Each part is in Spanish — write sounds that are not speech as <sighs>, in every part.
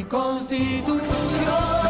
mi constitución.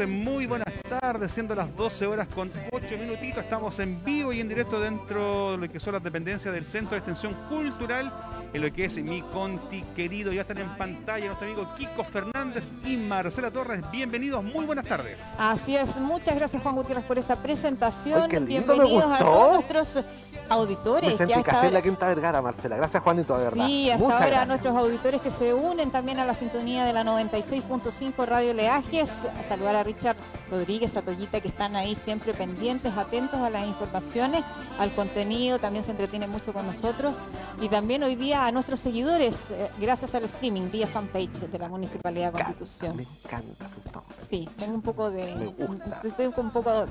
Muy buenas tardes, siendo las 12 horas con 8 minutitos. Estamos en vivo y en directo dentro de lo que son las dependencias del Centro de Extensión Cultural, en lo que es mi Conti querido. Ya están en pantalla nuestro amigo Kiko Fernández y Marcela Torres. Bienvenidos, muy buenas tardes. Así es, muchas gracias Juan Gutiérrez por esa presentación. Ay, qué lindo, me Bienvenidos a todos nuestros auditores. Que hasta casi en la ahora- Quinta Vergara, Marcela. Gracias, Juanito, de verdad. Sí, hasta Muchas ahora gracias. nuestros auditores que se unen también a la sintonía de la 96.5 Radio Leajes. A saludar a Richard Rodríguez, a Toyita, que están ahí siempre pendientes, atentos a las informaciones, al contenido, también se entretienen mucho con nosotros. Y también hoy día a nuestros seguidores, eh, gracias al streaming, vía fanpage de la Municipalidad de Constitución. Me encanta su. Sí, tengo un poco de... Me gusta. Estoy un poco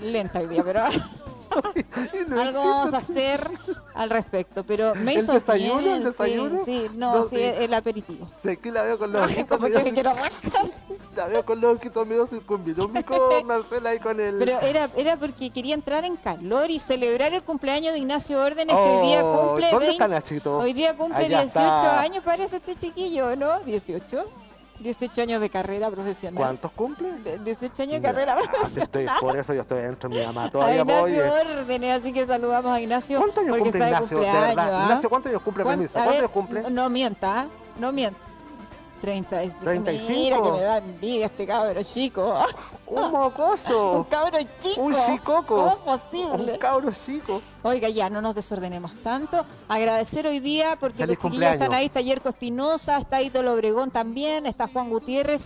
lenta hoy día, pero... <laughs> <laughs> Y no Algo vamos a hacer al respecto, pero me ¿El hizo desayuno? bien, ¿El sí, desayuno? Sí, no, No, sí, sí. el aperitivo. Sí, aquí la veo con los <laughs> ojitos como medio que me cir- quiero arrancar. <laughs> La veo con los ojitos medio circunvilúmicos, Marcela, ahí con el... Pero era, era porque quería entrar en calor y celebrar el cumpleaños de Ignacio Órdenes, que hoy día Oh, cumple ¿Dónde 20 está Nachito? hoy día cumple Allá 18 está. años, parece este chiquillo, ¿no? 18. 18 años de carrera profesional. ¿Cuántos cumple? De- 18 años de carrera Ah, profesional. estoy, por eso yo estoy dentro de mi mamá A <laughs> todavía. voy, Ignacio eh. Órdenes, así que saludamos a Ignacio ¿Cuántos años cumple Ignacio? de cumpleaños. ¿ah? Ignacio, ¿cuántos años cumple? ¿Cuán- Permiso. a ¿Cuántos años cumple? No, mienta, ¿ah? no mienta. 35. 35. Mira que me da envidia este cabro chico. Un <laughs> Un mocoso. cabro chico. Un chicoco. ¿Cómo es Un posible? cabro chico. Oiga, ya, no nos desordenemos tanto. Agradecer hoy día porque Feliz los chiquillos están ahí. Está Yerko Espinosa, está Ítalo Obregón también, está Juan Gutiérrez.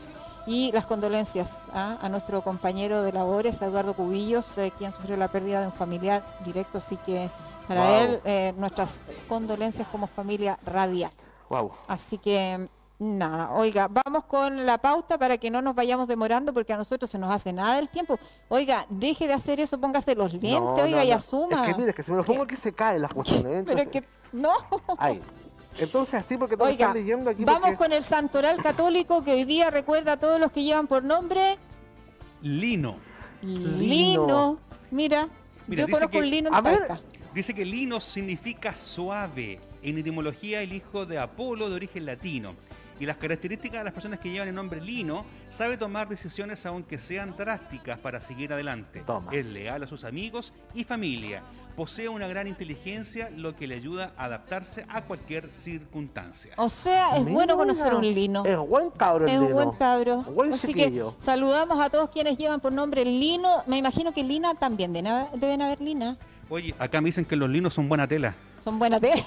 Y las condolencias ¿ah? a nuestro compañero de labores, Eduardo Cubillos, eh, quien sufrió la pérdida de un familiar directo. Así que para Wow. él, eh, nuestras condolencias como familia radial. Wow. Así que nada, oiga, vamos con la pauta para que no nos vayamos demorando porque a nosotros se nos hace nada el tiempo. Oiga, deje de hacer eso, póngase los lentes, No, oiga, no, y asuma. Es que mire, es que si me lo pongo aquí se caen las cuestiones. Pero es entonces- que no. Ahí. Entonces así porque todos Oiga, están leyendo aquí. vamos porque- con el santoral católico que hoy día recuerda a todos los que llevan por nombre Lino. Lino. Lino. Mira, Mira, yo conozco que- un lino en a ver. Dice que lino significa suave. En etimología, el hijo de Apolo de origen latino. Y las características de las personas que llevan el nombre Lino, sabe tomar decisiones aunque sean drásticas para seguir adelante. Toma. Es leal a sus amigos y familia. Posee una gran inteligencia, lo que le ayuda a adaptarse a cualquier circunstancia. O sea, es Mira, bueno conocer un lino. Es buen cabro el Es un Lino. buen cabro. Buen Así chiquillo. que saludamos a todos quienes llevan por nombre Lino. Me imagino que Lina también. Deben haber, deben haber Lina. Oye, acá me dicen que los linos son buena tela. Son buenas de... <laughs>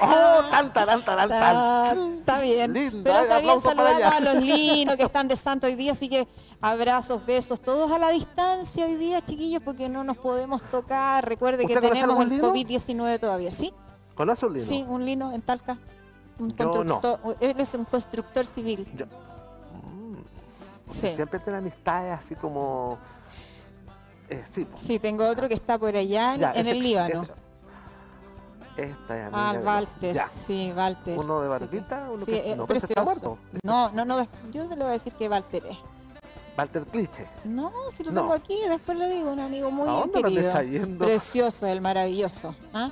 Oh, tan, tan, tan, tan, Está, bien. Linda, Pero está bien, saludamos a los <laughs> linos que están de santo hoy día, así que abrazos, besos, todos a la distancia hoy día, chiquillos, porque no nos podemos tocar. Recuerde que ¿Usted conoce tenemos el algún lino? COVID-19 todavía, ¿sí? ¿Conoce un Lino? Sí, un lino en Talca. Un Yo no. él es un constructor civil. Yo- Mm, Sí. Siempre tiene amistades así como... Eh, sí, tengo otro que está por allá en, Ya, en ese- el Líbano. ese- Esta es Ah, amiga Walter. Sí, Walter. Uno de Sí, barbita, uno sí, que eh, no, ese está precioso. muerto. No, no, no, yo le voy a decir que Walter es. Walter Cliche. No, si lo No. tengo aquí, después le digo, un amigo muy ¿A dónde lo querido. andas trayendo? Precioso, el maravilloso. ¿ah?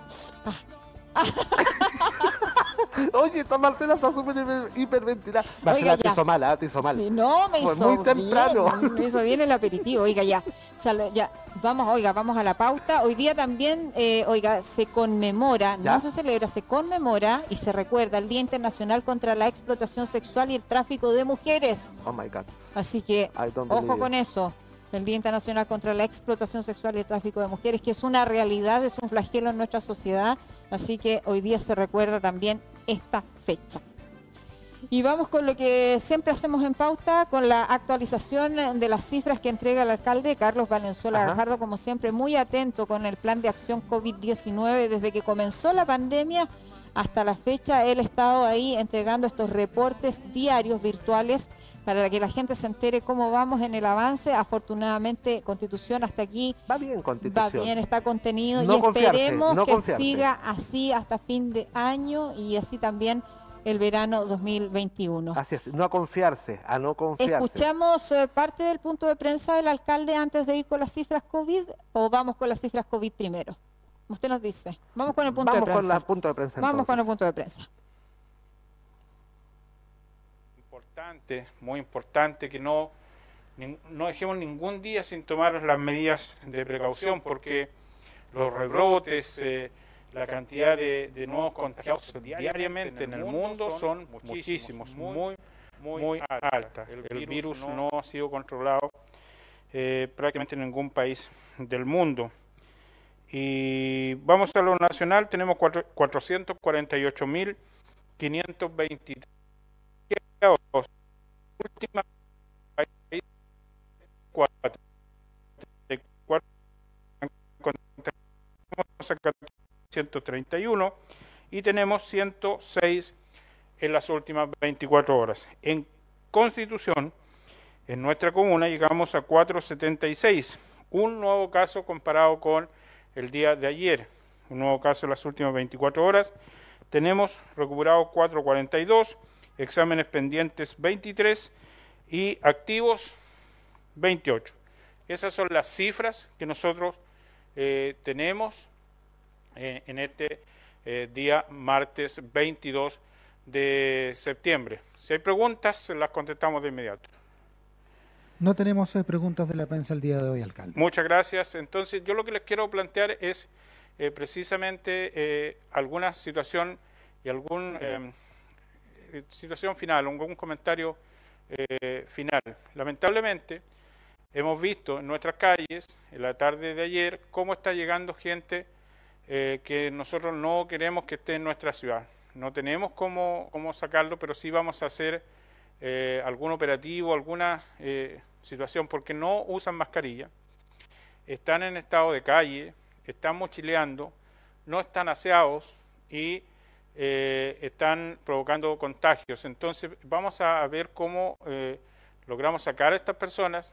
<laughs> Oye, esta Marcela está súper hiper- hiperventilada. Marcela te hizo mal, te hizo mal. Sí, no, me Fue hizo muy temprano. bien, me hizo bien el aperitivo. Oiga, ya, sal- ya, vamos, oiga, vamos a la pauta. Hoy día también, eh, oiga, se conmemora, ¿Ya? no se celebra, se conmemora y se recuerda el Día Internacional contra la Explotación Sexual y el Tráfico de Mujeres. Oh my God. Así que Ojo con eso. El Día Internacional contra la Explotación Sexual y el Tráfico de Mujeres, que es una realidad, es un flagelo en nuestra sociedad. Así que hoy día se recuerda también esta fecha. Y vamos con lo que siempre hacemos en pauta, con la actualización de las cifras que entrega el alcalde Carlos Valenzuela. Gajardo, como siempre, muy atento con el plan de acción COVID-19 desde que comenzó la pandemia hasta la fecha. Él ha estado ahí entregando estos reportes diarios virtuales para que la gente se entere cómo vamos en el avance. Afortunadamente, Constitución hasta aquí Va bien, va Constitución. bien, está contenido No y esperemos no que confiarse. siga así hasta fin de año y así también el verano 2021. Así es, no a confiarse, a no confiarse. ¿Escuchamos eh, parte del punto de prensa del alcalde antes de ir con las cifras COVID o vamos con las cifras COVID primero? Usted nos dice. Vamos con el punto Vamos de con prensa. la punto de prensa. Vamos con el punto de prensa. Importante, muy importante que no no dejemos ningún día sin tomar las medidas de precaución porque los rebrotes, eh, la cantidad de, de nuevos contagiados diariamente en el mundo son muchísimos, muy, muy alta. El virus no ha sido controlado eh, prácticamente en ningún país del mundo. Y vamos a lo nacional, tenemos cuatro- 448.523 Última encontramos acá 131 y tenemos 106 en las últimas 24 horas. En Constitución, en nuestra comuna llegamos a 476, un nuevo caso comparado con el día de ayer, un nuevo caso en las últimas 24 horas. Tenemos recuperado 442, exámenes pendientes 23 y activos 28. Esas son las cifras que nosotros eh, tenemos eh, en este eh, día martes 22 de septiembre. Si hay preguntas, las contestamos de inmediato. No tenemos eh, preguntas de la prensa el día de hoy, alcalde. Muchas gracias. Entonces, yo lo que les quiero plantear es eh, precisamente eh, alguna situación y algún eh, situación final, algún comentario eh, final. Lamentablemente, hemos visto en nuestras calles, en la tarde de ayer, cómo está llegando gente eh, que nosotros no queremos que esté en nuestra ciudad. No tenemos cómo, cómo sacarlo, pero sí vamos a hacer algún operativo, alguna situación, porque no usan mascarilla, están en estado de calle, están mochileando, no están aseados y eh, están provocando contagios. Entonces vamos a ver cómo eh, logramos sacar a estas personas.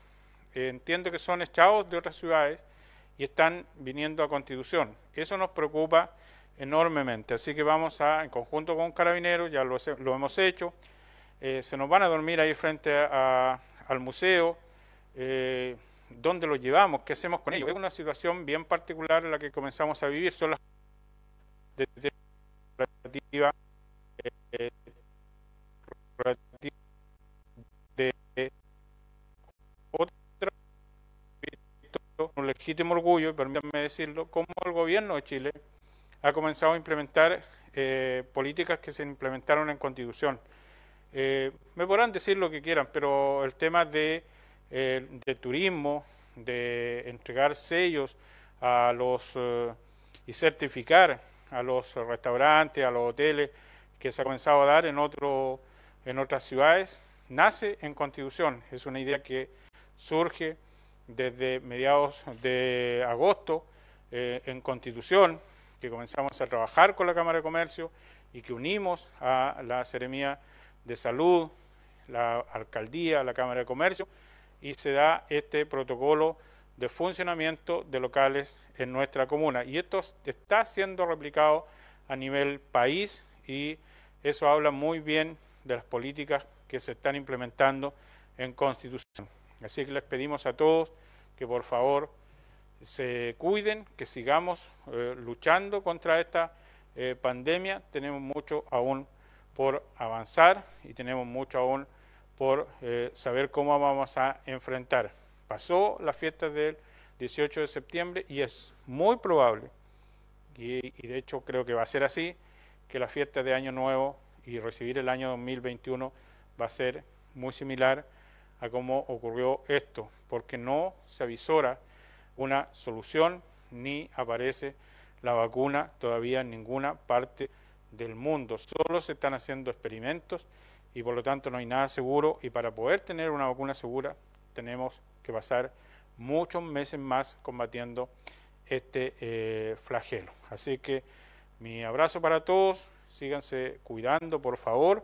Eh, entiendo que son echados de otras ciudades y están viniendo a Constitución. Eso nos preocupa enormemente. Así que vamos a, en conjunto con Carabineros, ya lo, he- lo hemos hecho, se nos van a dormir ahí frente al museo. ¿Dónde los llevamos? ¿Qué hacemos con ellos? Es una situación bien particular en la que comenzamos a vivir. Son las de- relativa, eh, relativa de otra un legítimo orgullo, permítanme decirlo, como el gobierno de Chile ha comenzado a implementar eh, políticas que se implementaron en Constitución. Eh, me podrán decir lo que quieran, pero el tema de, eh, de turismo, de entregar sellos a los eh, y certificar a los restaurantes, a los hoteles que se ha comenzado a dar en otro, en otras ciudades, nace en Constitución. Es una idea que surge desde mediados de agosto eh, en Constitución, que comenzamos a trabajar con la Cámara de Comercio y que unimos a la Seremía de Salud, la Alcaldía, la Cámara de Comercio, y se da este protocolo de funcionamiento de locales en nuestra comuna. Y esto está siendo replicado a nivel país y eso habla muy bien de las políticas que se están implementando en Constitución. Así que les pedimos a todos que por favor se cuiden, que sigamos eh, luchando contra esta eh, pandemia. Tenemos mucho aún por avanzar y tenemos mucho aún por eh, saber cómo vamos a enfrentar. Pasó la fiesta del 18 de septiembre y es muy probable, y, de hecho creo que va a ser así, que la fiesta de Año Nuevo y recibir el año 2021 va a ser muy similar a cómo ocurrió esto, porque no se avisora una solución ni aparece la vacuna todavía en ninguna parte del mundo. Solo se están haciendo experimentos y por lo tanto no hay nada seguro y para poder tener una vacuna segura tenemos que pasar muchos meses más combatiendo este eh, flagelo. Así que mi abrazo para todos, síganse cuidando por favor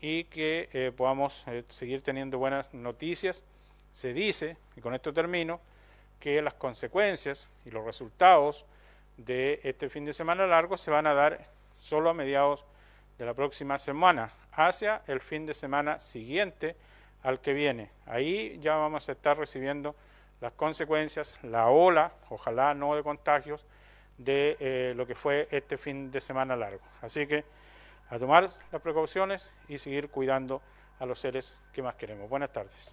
y que eh, podamos eh, seguir teniendo buenas noticias. Se dice, y con esto termino, que las consecuencias y los resultados de este fin de semana largo se van a dar solo a mediados de la próxima semana, hacia el fin de semana siguiente al que viene. Ahí ya vamos a estar recibiendo las consecuencias, la ola, ojalá no de contagios, de eh, lo que fue este fin de semana largo. Así que a tomar las precauciones y seguir cuidando a los seres que más queremos. Buenas tardes.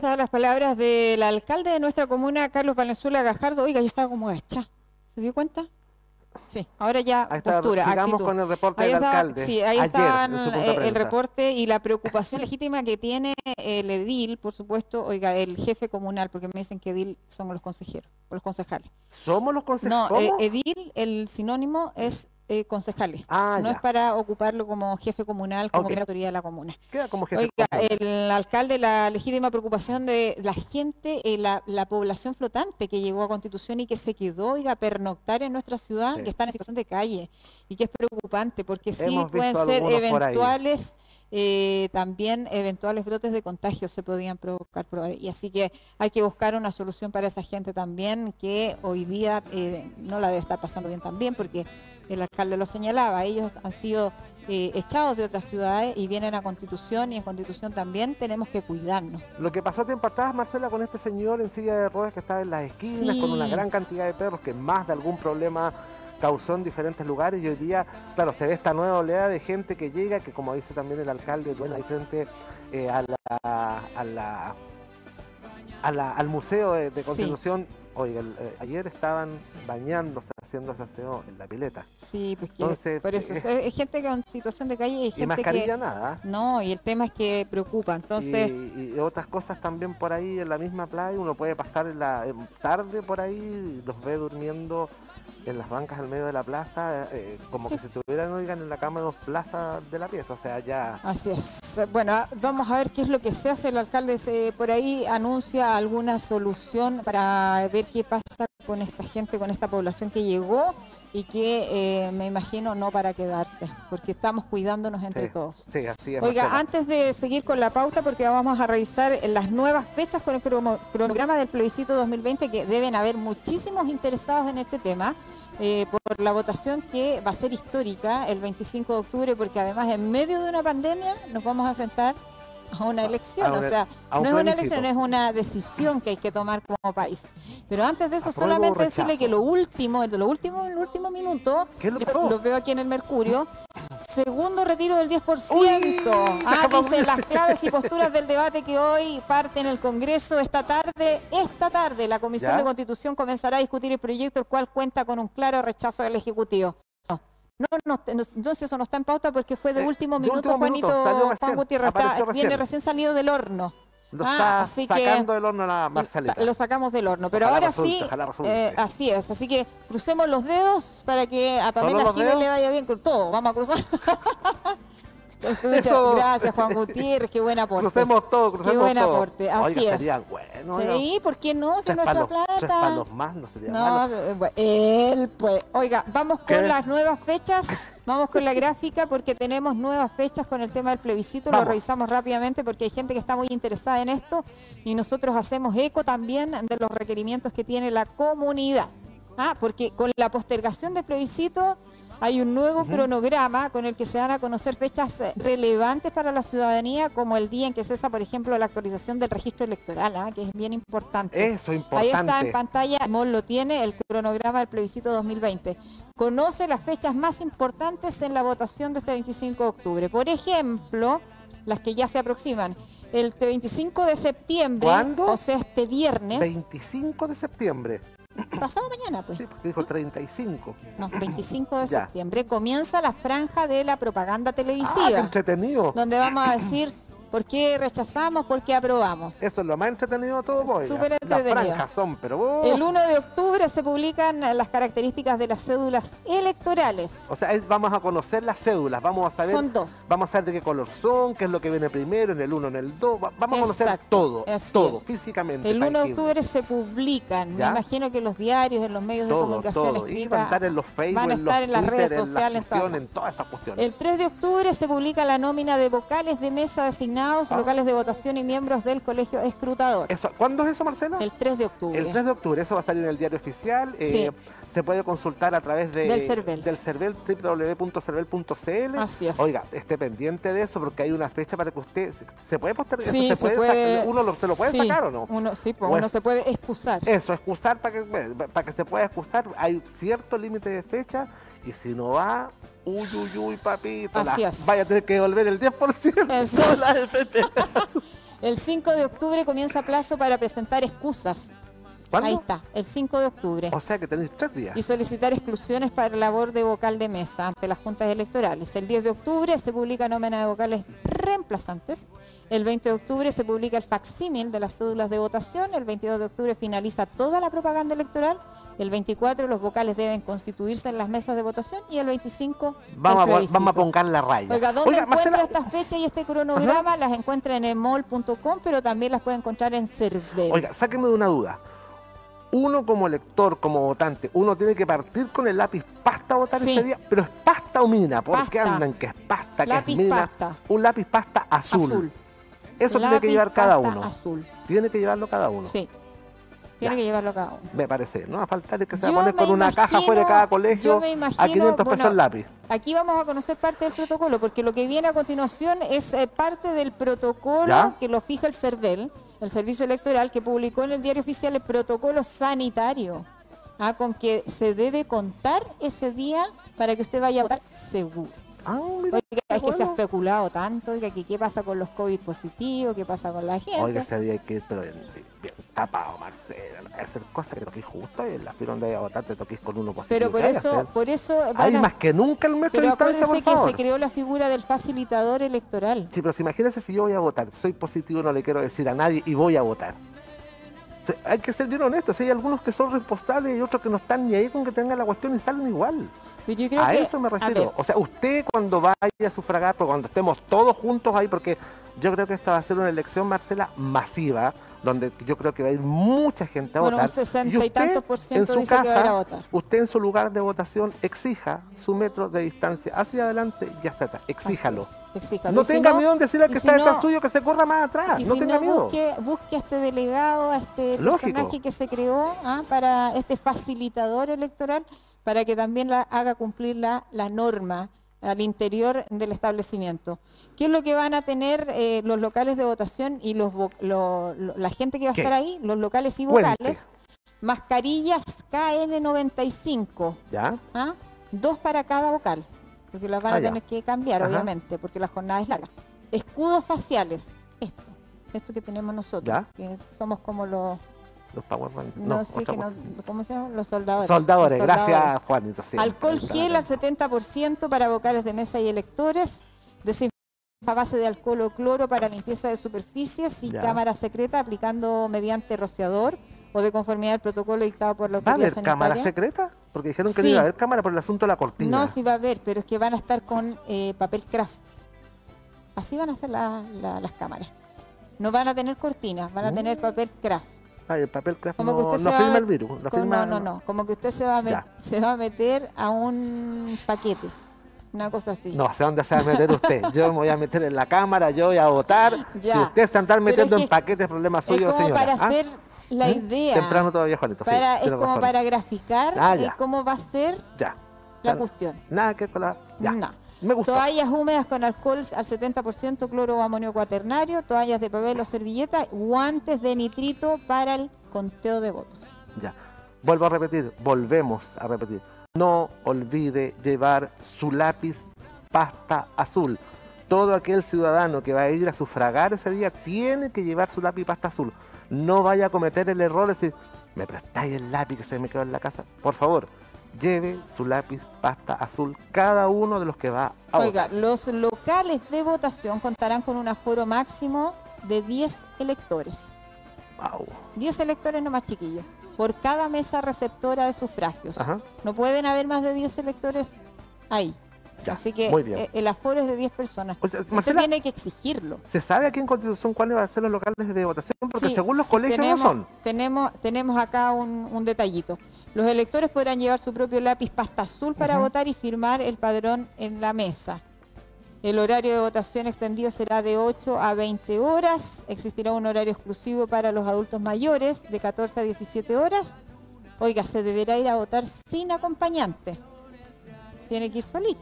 las palabras del alcalde de nuestra comuna, Carlos Valenzuela Gajardo. Oiga, yo estaba como agacha. ¿Se dio cuenta? Sí, ahora ya Ahí está, postura, sigamos actitud. con el reporte Ahí del está, alcalde. Sí, ahí está eh, el reporte y la preocupación legítima que tiene el edil, por supuesto, oiga, el jefe comunal, porque me dicen que edil son los consejeros, o los concejales. ¿Somos los consejeros? No, eh, edil, el sinónimo es eh, concejales. Ah, no ya. es para ocuparlo como jefe comunal, como Ok. primera autoridad de la comuna. Queda como jefe Oiga, el alcalde, la legítima preocupación de la gente, eh, la, la población flotante que llegó a Constitución y que se quedó, oiga, pernoctar en nuestra ciudad, Sí. que está en situación de calle y que es preocupante porque sí Hemos pueden visto ser eventuales, eh, también eventuales brotes de contagio se podían provocar. Y así que hay que buscar una solución para esa gente también que hoy día eh, no la debe estar pasando bien también porque el alcalde lo señalaba, ellos han sido eh, echados de otras ciudades y vienen a Constitución y en Constitución también tenemos que cuidarnos. Lo que pasó tiempo atrás, Marcela, con este señor en silla de ruedas que estaba en las esquinas, con una gran cantidad de perros que más de algún problema causó en diferentes lugares y hoy día, claro, se ve esta nueva oleada de gente que llega, que como dice también el alcalde, bueno, hay frente eh, a la, a la, a la- al Museo de, de Sí. Constitución. Oiga, el- eh, ayer estaban bañándose, haciéndose aseo en la pileta. Sí, pues que Entonces, por eso eh, es, gente con situación de calle y Y gente mascarilla que nada. no, y el tema es que preocupa. Entonces, y, y otras cosas también por ahí en la misma playa, uno puede pasar en la en tarde por ahí, y los ve durmiendo en las bancas al medio de la plaza, eh, como Sí. que si estuvieran, oigan, en la cama de dos plazas de la pieza, o sea, ya... Así es. Bueno, vamos a ver qué es lo que se hace. El alcalde se, por ahí anuncia alguna solución para ver qué pasa con esta gente, con esta población que llegó y que eh, me imagino no para quedarse, porque estamos cuidándonos entre Sí, todos. Sí, así es. Oiga, Marcela. antes de seguir con la pauta, porque vamos a revisar las nuevas fechas con el cronograma del plebiscito 2020, que deben haber muchísimos interesados en este tema, eh, por la votación que va a ser histórica el 25 de octubre, porque además en medio de una pandemia nos vamos a enfrentar a <laughs> una elección, a o sea, no es una elección, es una decisión que hay que tomar como país. Pero antes de eso, ¿Apruebo o solamente decirle que lo último, lo último, el último minuto, ¿Qué es lo yo veo aquí en el Mercurio. Segundo retiro del 10%. Uy, ah, <laughs> déjame dice las claves y posturas del debate que hoy parte en el Congreso esta tarde. Esta tarde la Comisión ¿Ya? de Constitución comenzará a discutir el proyecto, el cual cuenta con un claro rechazo del Ejecutivo. No, no, entonces eso no está en pauta porque fue de Eh, último de minuto, último minuto, Juanito, salió Juan Gutiérrez, viene recién. salido del horno. Lo Ah, está así que- sacando del horno la Marcelita. Lo sacamos del horno. Pero Ojalá ahora resulte, sí, eh, así es. Así que crucemos los dedos para que a Pamela dedos? le vaya bien con todo. Vamos a cruzar. <laughs> <laughs> Muchas Eso- Gracias, Juan Gutiérrez. Qué buen aporte. Crucemos todo, crucemos Qué buen todo. aporte, así Oiga, es. sería bueno. Sí, ¿por qué no? Si nuestra palos, plata. palos más, no sería No, malo. eh, bueno, él, pues. Oiga, vamos con ¿Qué? las nuevas fechas. Vamos con la gráfica porque tenemos nuevas fechas con el tema del plebiscito. Vamos. Lo revisamos rápidamente porque hay gente que está muy interesada en esto y nosotros hacemos eco también de los requerimientos que tiene la comunidad. Ah, porque con la postergación del plebiscito hay un nuevo cronograma con el que se van a conocer fechas eh, relevantes para la ciudadanía, como el día en que cesa, por ejemplo, la actualización del registro electoral, ah, que es bien importante. Eso, Ahí importante. está en pantalla, Mol lo tiene, el cronograma del plebiscito 2020. Conoce las fechas más importantes en la votación de este 25 de octubre. Por ejemplo, las que ya se aproximan. El 25 de septiembre, ¿Cuándo? o sea, este viernes, 25 de septiembre. Pasado mañana, pues. Sí, porque dijo 35. No, 25 de Ya. septiembre comienza la franja de la propaganda Ah, qué televisiva, entretenido. donde vamos a decir por qué rechazamos, por qué aprobamos. Eso es lo más entretenido de todo, boy. Súper Las entretenido. franjas son, pero... oh, El 1 de octubre se publican las características de las cédulas electorales. O sea, vamos a conocer las cédulas, vamos a saber... Son dos. Vamos a saber de qué color son, qué es lo que viene primero, en el 1, en el 2. Vamos a conocer todo, así todo, es. físicamente. El 1 de octubre se publican. ¿Ya? Me imagino que en los diarios, en los medios de comunicación todo. Y van a escrita. estar en los Facebook, van a en los estar en las Twitter, redes las sociales, en en todas esas cuestiones. El 3 de octubre se publica la nómina de vocales de mesa Ah. locales de votación y miembros del colegio escrutador. Eso, ¿Cuándo es eso, Marcela? El 3 de octubre. El 3 de octubre, eso va a salir en el diario oficial. eh, se puede consultar a través de, Del CERVEL. del CERVEL, www.cervel.cl. Así es. Oiga, esté pendiente de eso porque hay una fecha para que usted. ¿Se puede postergar? Sí, ¿Eso se puede. sacar? ¿Uno lo- se lo puede sí, sacar o no? Uno, sí, pues uno es- se puede excusar. Eso, excusar para que, para que se pueda excusar. Hay cierto límite de fecha y si no va, uy, uy, uy, papito, Así la- es. vaya a tener que devolver el 10% <laughs> Eso. de la FP. El 5 de octubre comienza plazo para presentar excusas. ¿Cuándo? Ahí está, el 5 de octubre. O sea que tenéis tres días. y solicitar exclusiones para labor de vocal de mesa ante las juntas electorales. El 10 de octubre se publica nómina de vocales reemplazantes. El 20 de octubre se publica el facsímil de las cédulas de votación. El 22 de octubre finaliza toda la propaganda electoral. El 24 los vocales deben constituirse en las mesas de votación y el 25 Vamos a, el plebiscito. vamos a pongar la raya. Oiga, ¿dónde Oiga, encuentra Marcela, estas fechas y este cronograma? Las encuentra en emol.com, pero también las puede encontrar en Cervel. Oiga, sáqueme de una duda. Uno como elector, como votante, uno tiene que partir con el lápiz pasta a votar Sí. ese día, pero es pasta o mina, ¿por qué Pasta. andan que es pasta, que es mina? pasta. Un lápiz pasta azul. azul. Eso tiene que llevar cada uno. Azul. Tiene que llevarlo cada uno. Sí. Tiene que llevarlo cada uno. Me parece. No va a faltar que se va a poner con una caja imagino- fuera de cada colegio me a imagino, 500 pesos bueno, el lápiz. Aquí vamos a conocer parte del protocolo, porque lo que viene a continuación es eh, parte del protocolo ¿Ya? que lo fija el CERVEL, el Servicio Electoral, que publicó en el diario oficial el protocolo sanitario, ah, con que se debe contar ese día para que usted vaya a votar seguro. Ah, mira, Oiga, es que se ha especulado tanto, oiga, que qué pasa con los COVID positivos, qué pasa con la gente. Oiga, hay que pero bien, bien tapado, Marcela. No hay que hacer cosas que toquís justo y en la fila donde vaya a votar te toquís con uno positivo. pero por ¿Qué hay que eso, por eso Hay a- más que nunca el metro de pero distancia, por acuérdense que favor. se creó la figura del facilitador electoral. Sí, pero si imagínese si yo voy a votar, soy positivo, no le quiero decir a nadie y voy a votar. O sea, hay que ser bien honestos, hay algunos que son responsables y otros que no están ni ahí con que tengan la cuestión y salen igual. Pero yo creo A que- eso me refiero. O sea, usted cuando vaya a sufragar, cuando estemos todos juntos ahí, porque yo creo que esta va a ser una elección, Marcela, masiva, donde yo creo que va a ir mucha gente a Bueno, un votar. 60 y usted, tantos por ciento en su dice que va a ir a casa, votar. usted en su lugar de votación exija su metro de distancia hacia adelante y hacia atrás. Exíjalo. No Y si tenga miedo en decirle al que si está detrás no- suyo que se corra más atrás. Y no si tenga no, miedo. busque, busque a este delegado, a este Lógico. personaje que se creó ah, para este facilitador electoral, para que también la, haga cumplir la, la norma al interior del establecimiento. ¿Qué es lo que van a tener eh, los locales de votación y los vo- lo- lo- la gente que va a estar ahí, los locales y Cuente. vocales? Mascarillas KN95, ¿Ya? ¿ah? dos para cada vocal, porque las van Ah, a ya. tener que cambiar, Ajá. obviamente, porque la jornada es larga. Escudos faciales, esto, esto que tenemos nosotros, Ya. que somos como los, Los Power Rangers. no, No, que no-. ¿cómo se llaman? Los soldadores. Soldadores, Los gracias Juanito. sí. Alcohol gel al está. 70% para vocales de mesa y electores, desinfección a base de alcohol o cloro para limpieza de superficies y Ya. cámara secreta aplicando mediante rociador o de conformidad al protocolo dictado por la ¿Va a autoridad haber cámara secreta? Porque dijeron que Sí. no iba a haber cámara por el asunto de la cortina. No, sí va a haber, pero es que van a estar con eh, papel craft. Así van a ser la- la- las cámaras. No van a tener cortinas, van a tener Mm. papel craft. Ay, el papel craft Como no, que usted no se firma el virus. No, Como- firma, no, no, no. Como que usted se va, a met- se va a meter a un paquete. Una cosa así. No sé dónde se va a meter usted. Yo me voy a meter en la cámara, yo voy a votar. <laughs> Ya. Si usted se anda metiendo es en que paquetes, problema es suyo, como señora. para ¿Ah? hacer la ¿Mm? idea. Temprano todavía, Juanito. sí, Para- es tiene como razón. para graficar Ah, eh, cómo va a ser Ya. la cuestión. Nada que con la... Ya. No. Me. Toallas húmedas con alcohol al 70%, cloro o amonio cuaternario, toallas de papel o servilleta, guantes de nitrito para el conteo de votos. Ya. Vuelvo a repetir, volvemos a repetir. No olvide llevar su lápiz pasta azul. Todo aquel ciudadano que va a ir a sufragar ese día tiene que llevar su lápiz pasta azul. No vaya a cometer el error de decir, ¿me prestáis el lápiz que se me quedó en la casa? Por favor, lleve su lápiz pasta azul cada uno de los que va a Oiga, votar. los locales de votación contarán con un aforo máximo de 10 electores. Au. 10 electores nomás chiquillos, por cada mesa receptora de sufragios. Ajá. No pueden haber más de 10 electores ahí. Ya, Así que muy bien. eh, el aforo es de 10 personas. O sea, Usted tiene que exigirlo. ¿se sabe aquí en Constitución cuáles van a ser los locales de votación? Porque Sí, según los sí, colegios tenemos, no son. Tenemos, tenemos acá un, un detallito. Los electores podrán llevar su propio lápiz pasta azul para votar y firmar el padrón en la mesa. El horario de votación extendido será de 8 a 20 horas. Existirá un horario exclusivo para los adultos mayores de 14 a 17 horas. Oiga, se deberá ir a votar sin acompañante. Tiene que ir solito.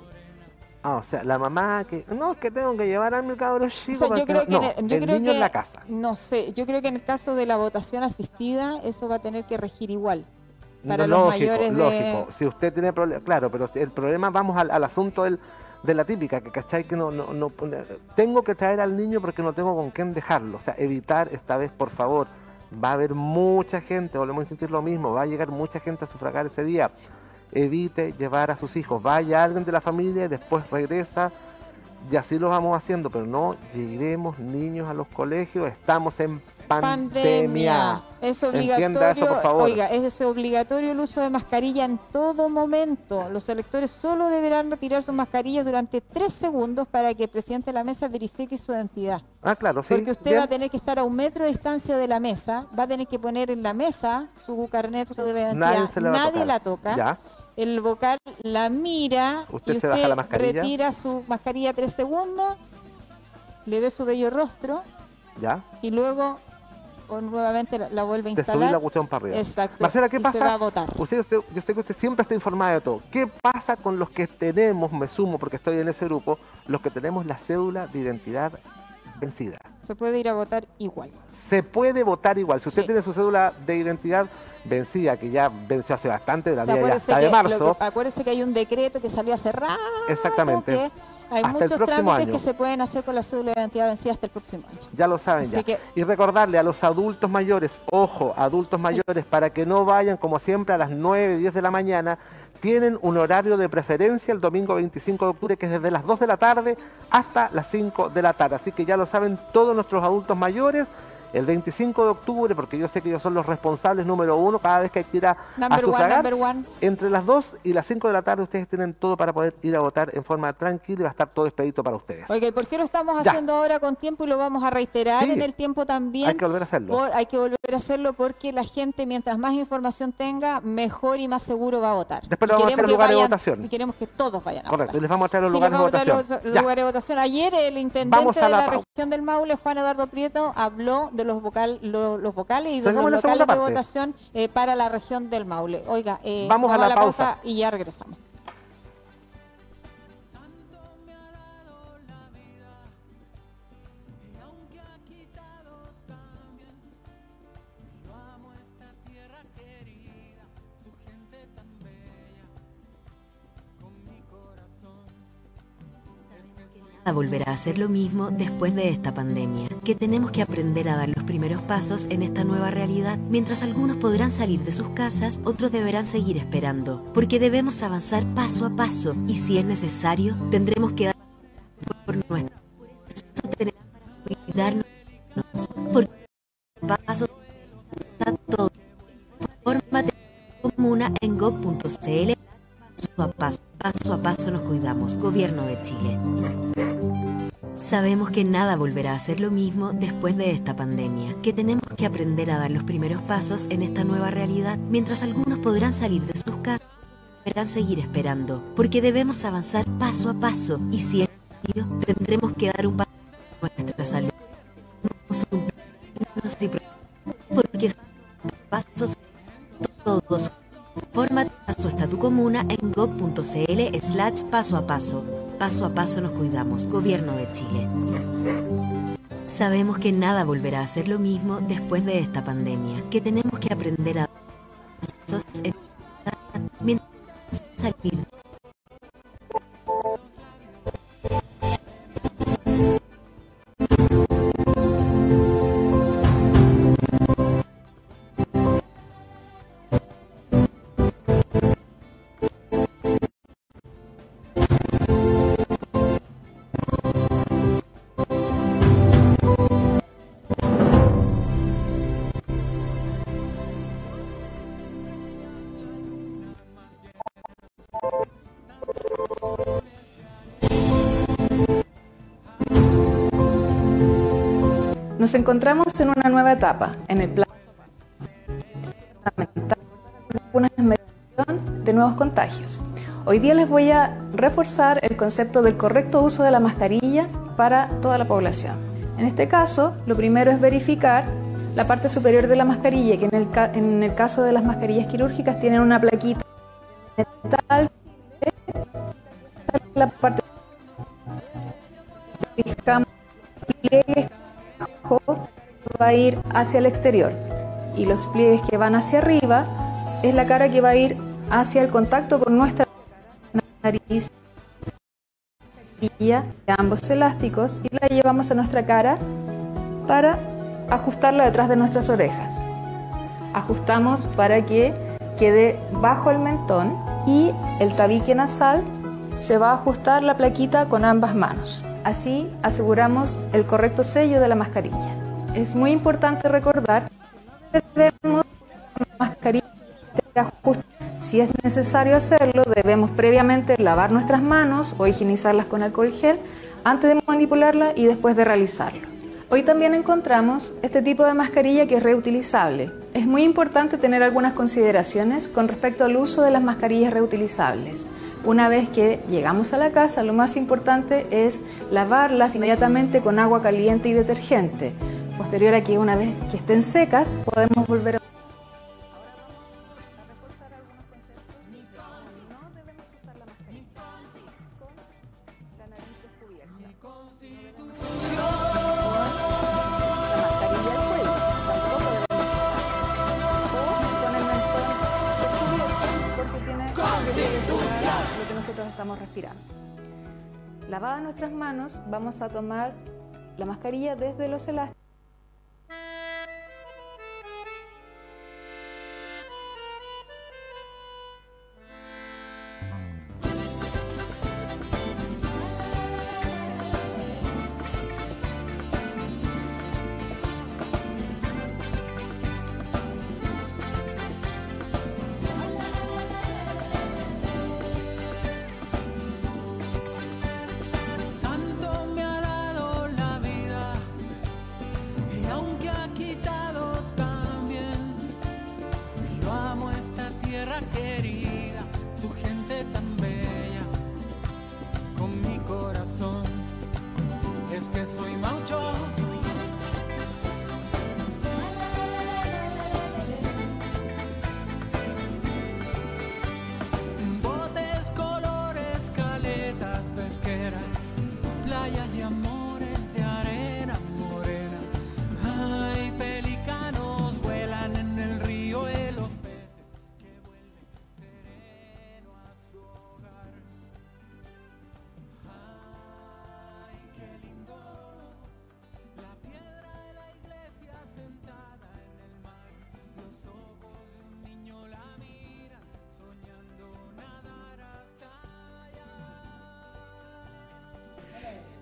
Ah, o sea, la mamá que. No, es que tengo que llevar a mi cabro chico. O sea, para yo que creo no- que, no, en el- yo el creo niño que- en la casa. No sé, yo creo que en el caso de la votación asistida, eso va a tener que regir igual. Para No, los lógico, mayores de- lógico. Si usted tiene problemas, claro, pero el problema, vamos al, al asunto del, de la típica, que cachai que no, no, no, tengo que traer al niño porque no tengo con quién dejarlo. O sea, evitar esta vez, por favor. Va a haber mucha gente, volvemos a insistir lo mismo, va a llegar mucha gente a sufragar ese día. Evite llevar a sus hijos, vaya alguien de la familia y después regresa y así lo vamos haciendo, pero no llevemos niños a los colegios, estamos en pandemia. Es obligatorio, oiga, es obligatorio el uso de mascarilla en todo momento. Los electores solo deberán retirar sus mascarillas durante tres segundos para que el presidente de la mesa verifique su identidad. Ah, claro, sí. Porque usted va a tener que estar a un metro de distancia de la mesa, va a tener que poner en la mesa su carnet de identidad. Nadie, Nadie la toca. Ya el vocal la mira usted y usted retira su mascarilla tres segundos, le ve su bello rostro ¿Ya? y luego o nuevamente la, vuelve a instalar. Te la cuestión para arriba. Exacto. Marcela, ¿qué pasa? Se va a votar. Usted, yo sé que usted siempre está informada de todo. ¿Qué pasa con los que tenemos, me sumo porque estoy en ese grupo, los que tenemos la cédula de identidad vencida? Se puede ir a votar igual. Se puede votar igual. Si usted tiene su cédula de identidad vencida, que ya venció hace bastante, la día ya está de marzo. acuérdese que hay un decreto que salió hace rato. Exactamente. Hay muchos trámites que se pueden hacer con la cédula de identidad vencida hasta el próximo año. Ya lo saben ya. Y recordarle a los adultos mayores, ojo, adultos mayores, para que no vayan como siempre a las 9, 10 de la mañana, tienen un horario de preferencia el domingo 25 de octubre, que es desde las 2 de la tarde hasta las 5 de la tarde. Así que ya lo saben todos nuestros adultos mayores el 25 de octubre, porque yo sé que ellos son los responsables número uno cada vez que hay que ir a, entre las 2 y las 5 de la tarde ustedes tienen todo para poder ir a votar en forma tranquila y va a estar todo expedito para ustedes. Oye, ¿por qué lo estamos haciendo ahora con tiempo y lo vamos a reiterar en el tiempo también? Hay que volver a hacerlo. hay que volver a hacerlo porque la gente, mientras más información tenga, mejor y más seguro va a votar. Después le vamos a lugares de votación. Y queremos que todos vayan a Correcto, y les vamos a traer los lugares de votación. Los, lugares de votación. Ayer el intendente de la región del Maule, Juan Eduardo Prieto, habló de los vocal, los vocales y de los locales de votación eh, para la región del Maule. Oiga, eh, vamos a la, pausa y ya regresamos. Volverá a ser lo mismo después de esta pandemia, que tenemos que aprender a dar los primeros pasos en esta nueva realidad. Mientras algunos podrán salir de sus casas, otros deberán seguir esperando, porque debemos avanzar paso a paso y si es necesario, tendremos que dar por nuestro eso tenemos que cuidarnos por paso a todo. Fórmate comuna en go.cl paso a paso, paso a paso nos cuidamos. Gobierno de Chile. Sabemos que nada volverá a ser lo mismo después de esta pandemia, que tenemos que aprender a dar los primeros pasos en esta nueva realidad, mientras algunos podrán salir de sus casas, deberán seguir esperando, porque debemos avanzar paso a paso y si es necesario, tendremos que dar un paso a nuestra salud. Porque pasos todos Forma su estatu comuna en gov.cl slash paso a paso. Paso a paso nos cuidamos. Gobierno de Chile. Sabemos que nada volverá a ser lo mismo después de esta pandemia, que tenemos que aprender a salir Nos encontramos en una nueva etapa en el medición de nuevos contagios. Hoy día les voy a reforzar el concepto del correcto uso de la mascarilla para toda la población. En este caso, lo primero es verificar la parte superior de la mascarilla, que en el, en el caso de las mascarillas quirúrgicas tienen una plaquita metal, la parte pliegues va a ir hacia el exterior y los pliegues que van hacia arriba es la cara que va a ir hacia el contacto con nuestra nariz de ambos elásticos y la llevamos a nuestra cara para ajustarla detrás de nuestras orejas. Ajustamos para que quede bajo el mentón y el tabique nasal se va a ajustar la plaquita con ambas manos. Así aseguramos el correcto sello de la mascarilla. Es muy importante recordar que debemos la mascarilla ajuste. Si es necesario hacerlo, debemos previamente lavar nuestras manos o higienizarlas con alcohol gel antes de manipularla y después de realizarlo. Hoy también encontramos este tipo de mascarilla que es reutilizable. Es muy importante tener algunas consideraciones con respecto al uso de las mascarillas reutilizables. Una vez que llegamos a la casa, lo más importante es lavarlas inmediatamente con agua caliente y detergente. Posterior a que una vez que estén secas, podemos volver a a tomar la mascarilla desde los elásticos.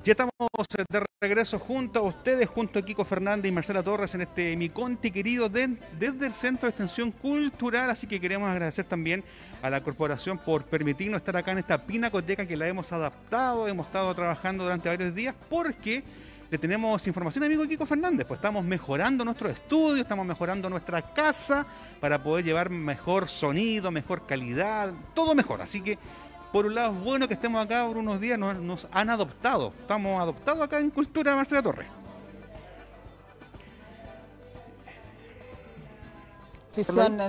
Ya estamos eh, de regreso junto a ustedes, junto a Kiko Fernández y Marcela Torres en este Mi Conti querido de- desde el Centro de Extensión Cultural. Así que queremos agradecer también a la corporación por permitirnos estar acá en esta pinacoteca que la hemos adaptado, hemos estado trabajando durante varios días porque le tenemos información, amigo Kiko Fernández. Pues estamos mejorando nuestro estudio, estamos mejorando nuestra casa para poder llevar mejor sonido, mejor calidad, todo mejor. Así que por un lado es bueno que estemos acá por unos días, nos, nos han adoptado. Estamos adoptados acá en Cultura Marcela Torres.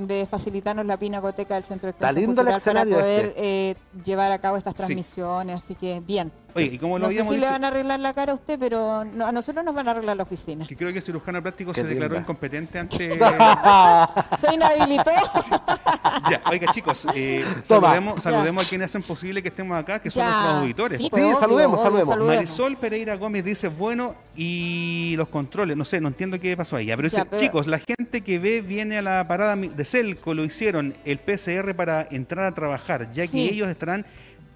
de facilitarnos la pinacoteca del Centro de Está lindo el para escenario poder este. eh, llevar a cabo estas Sí. transmisiones, así que bien. Oye, y como lo No sé si le van a arreglar la cara a usted, pero no- a nosotros nos van a arreglar la oficina. que creo que el cirujano plástico Qué se declaró incompetente ante... <laughs> Se inhabilitó. <laughs> ya, oiga chicos, eh, saludemos, saludemos a quienes hacen posible que estemos acá, que son Ya. nuestros auditores. Sí, Sí, obvio, saludemos, obvio, saludemos. Marisol Pereira Gómez dice, bueno, y los controles, no sé, no entiendo qué pasó ahí. ya, Pero dice, Ya, pero- chicos, la gente que ve viene a la parada de Celco, lo hicieron el PCR para entrar a trabajar, ya que Sí. ellos estarán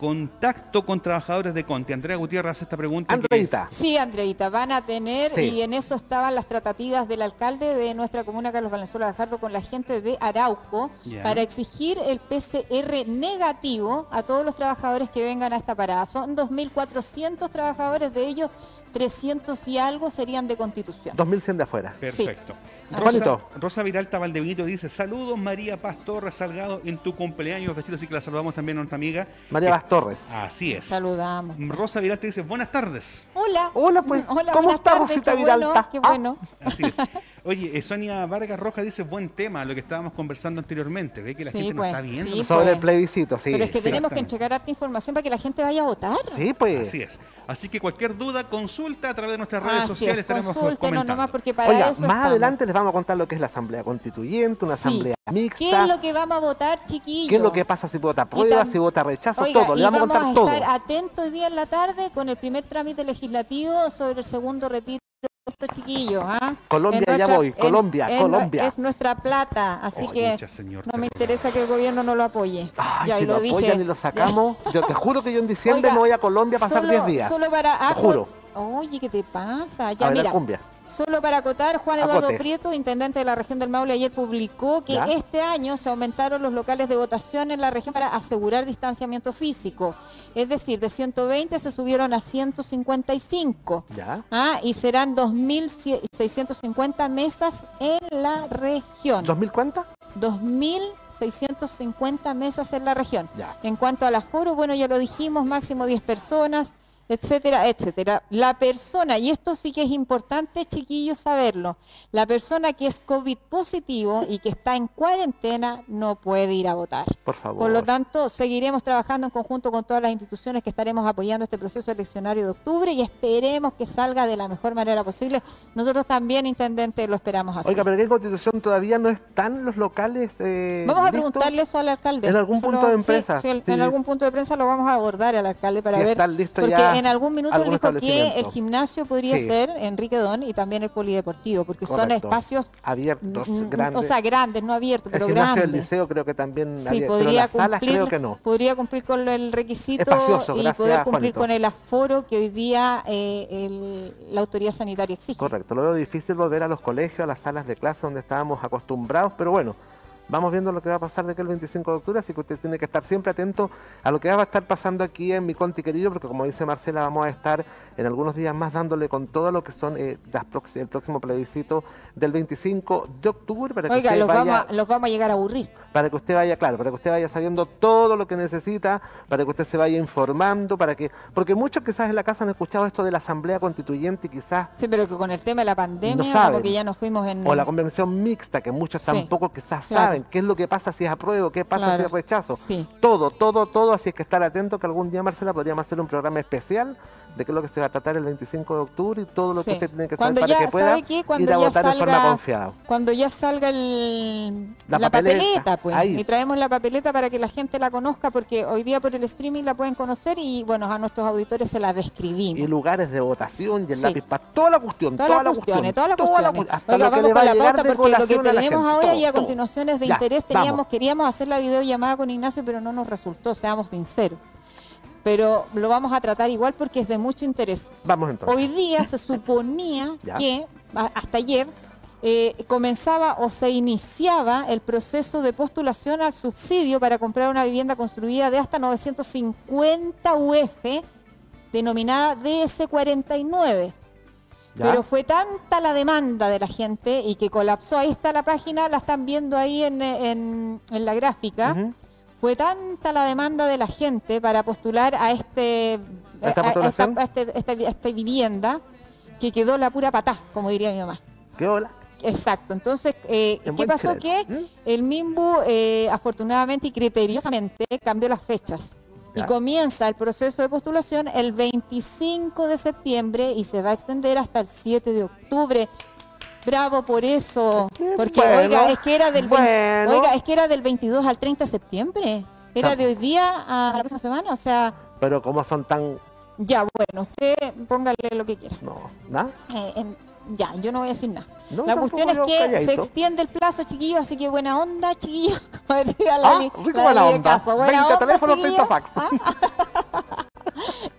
contacto con trabajadores de Conti. Andrea Gutiérrez hace esta pregunta. que- Andreita. Sí, Andreita, van a tener, Sí. y en eso estaban las tratativas del alcalde de nuestra comuna, Carlos Valenzuela Gajardo, con la gente de Arauco, para exigir el PCR negativo a todos los trabajadores que vengan a esta parada. Son 2.400 trabajadores, de ellos 300 y algo serían de constitución. 2100 de afuera. Perfecto. Ah. Rosa. Rosa Viralta Valdebenito dice, saludos María Paz Torres Salgado en tu cumpleaños, besitos, así que la saludamos también a nuestra amiga. María Eh, Vaz Torres. Así es. Saludamos. Rosa Viralta dice, buenas tardes. Hola. Hola, pues. Hola, ¿Cómo está, tardes, Rosita qué bueno? Qué Ah. bueno. Así es. <laughs> Oye, eh, Sonia Vargas Rojas dice buen tema, lo que estábamos conversando anteriormente. Ve que la Sí, gente no pues, está viendo. sí, no Sobre pues. el plebiscito, sí. Pero es que sí. tenemos que entregar harta información para que la gente vaya a votar. Sí, pues. Así es. Así que cualquier duda, consulta a través de nuestras redes Así sociales. es, estaremos comentando. nomás porque para Oiga, eso más estamos. adelante les vamos a contar lo que es la asamblea constituyente, una Sí. asamblea mixta. ¿Qué es lo que vamos a votar, chiquillos? ¿Qué es lo que pasa si vota prueba, si vota rechazo? Oiga, todo, le vamos a contar a todo. estar atentos hoy día en la tarde con el primer trámite legislativo sobre el segundo retiro chiquillos. ¿ah? Colombia, ya voy. Colombia, Colombia. Es nuestra plata, así Oh, que señor, no me interesa que el gobierno no lo apoye. Ay, ya, si lo, lo dije. apoyan y lo sacamos, yo te juro que yo en diciembre Oiga, me voy a Colombia a pasar Solo- 10 días. Solo para Te juro. Oye, ¿qué te pasa? a Ya, bailar mira, cumbia. Solo para acotar, Juan Eduardo Acote. Prieto, intendente de la región del Maule, ayer publicó que ¿Ya? este año se aumentaron los locales de votación en la región para asegurar distanciamiento físico. Es decir, de 120 se subieron a 155. ¿Ya? Ah, y serán 2.650 mesas en la región. ¿2000 cuántas? 2.650 mesas en la región. Ya. En cuanto al aforo, bueno, ya lo dijimos, máximo 10 personas, etcétera, etcétera. La persona, y esto sí que es importante, chiquillos, saberlo, la persona que es COVID positivo y que está en cuarentena no puede ir a votar. Por favor. Por lo tanto, seguiremos trabajando en conjunto con todas las instituciones que estaremos apoyando este proceso eleccionario de octubre y esperemos que salga de la mejor manera posible. Nosotros también, Intendente, lo esperamos así. Oiga, pero ¿qué constitución todavía no están los locales? eh, Vamos a listos? preguntarle eso al alcalde. ¿En algún punto de sí, sí, Sí. En algún punto de prensa lo vamos a abordar al alcalde para ver. están listos porque ya en algún minuto él dijo que el gimnasio podría Sí. ser Enrique Don y también el polideportivo, porque son espacios abiertos, grandes. O sea, grandes, no abiertos, el pero gimnasio del grandes. liceo creo que también Sí, había, pero podría salas cumplir, creo que no. podría cumplir con el requisito Espacioso, y poder cumplir Juanito. con el aforo que hoy día eh, el- la autoridad sanitaria exige. Correcto, lo veo difícil volver a los colegios, a las salas de clase donde estábamos acostumbrados, pero bueno, vamos viendo lo que va a pasar de aquí el 25 de octubre, así que usted tiene que estar siempre atento a lo que va a estar pasando aquí en mi Conti querido, porque como dice Marcela, vamos a estar en algunos días más dándole con todo lo que son eh, las el próximo plebiscito del 25 de octubre para que Oiga, usted los vaya vamos, a, los vamos a llegar a aburrir. para que usted vaya, claro, para que usted vaya sabiendo todo lo que necesita, para que usted se vaya informando, para que, porque muchos quizás en la casa han escuchado esto de la asamblea constituyente y quizás, Sí, pero que con el tema de la pandemia, No saben. como que ya nos fuimos en... o la convención mixta, que muchos Sí, tampoco quizás claro. saben qué es lo que pasa si es apruebo, qué pasa Claro, si es rechazo. Sí. Todo, todo, todo, así es que estar atento que algún día, Marcela, podríamos hacer un programa especial de qué es lo que se va a tratar el 25 de octubre y todo lo que usted tiene que Cuando saber para ya- que pueda. Cuando ir a ya votar de forma salga- confiada. Cuando ya salga el, La la, papeleta, papeleta, pues, ahí. y traemos la papeleta para que la gente la conozca, porque hoy día por el streaming la pueden conocer y bueno, a nuestros auditores se la describimos. Y lugares de votación y el Sí. lápiz para toda la cuestión, Todas toda, las la cuestiones, cuestión, todas las toda la cuestiones. cu- hasta Oiga, lo que vamos le va con a la pauta porque lo que tenemos gente, ahora todo, y a todo. continuación es de Ya, interés. vamos. Teníamos, queríamos hacer la videollamada con Ignacio, pero no nos resultó, seamos sinceros. Pero lo vamos a tratar igual porque es de mucho interés. Vamos entonces. Hoy día se suponía <laughs> que, hasta ayer, eh, comenzaba o se iniciaba el proceso de postulación al subsidio para comprar una vivienda construida de hasta 950 UF, denominada DS49. ¿Ya? Pero fue tanta la demanda de la gente y que colapsó. Ahí está la página, la están viendo ahí en, en- en la gráfica. Fue tanta la demanda de la gente para postular a este ¿A esta a- a postulación? a este- esta, esta vivienda que quedó la pura patá, como diría mi mamá. ¿Qué hola? Exacto. Entonces, eh, En ¿qué pasó? Que ¿Mm? el MIMBU, eh, afortunadamente y criteriosamente, cambió las fechas. Y comienza el proceso de postulación el 25 de septiembre y se va a extender hasta el 7 de octubre. Bravo por eso. Porque, bueno, oiga, es que era del vein- bueno. oiga, es que era del 22 al 30 de septiembre. Era de hoy día a la próxima semana. O sea, Pero como son tan... ya, bueno, usted póngale lo que quiera. No. Eh, en- ya, yo no voy a decir nada. No, la cuestión es que se extiende el plazo, chiquillos, así que buena onda, chiquillos. <laughs> Como decía Ah, Lali, rico Lali buena onda. Caso, buena 20 onda, teléfonos, 30 chiquillos. fax. <laughs>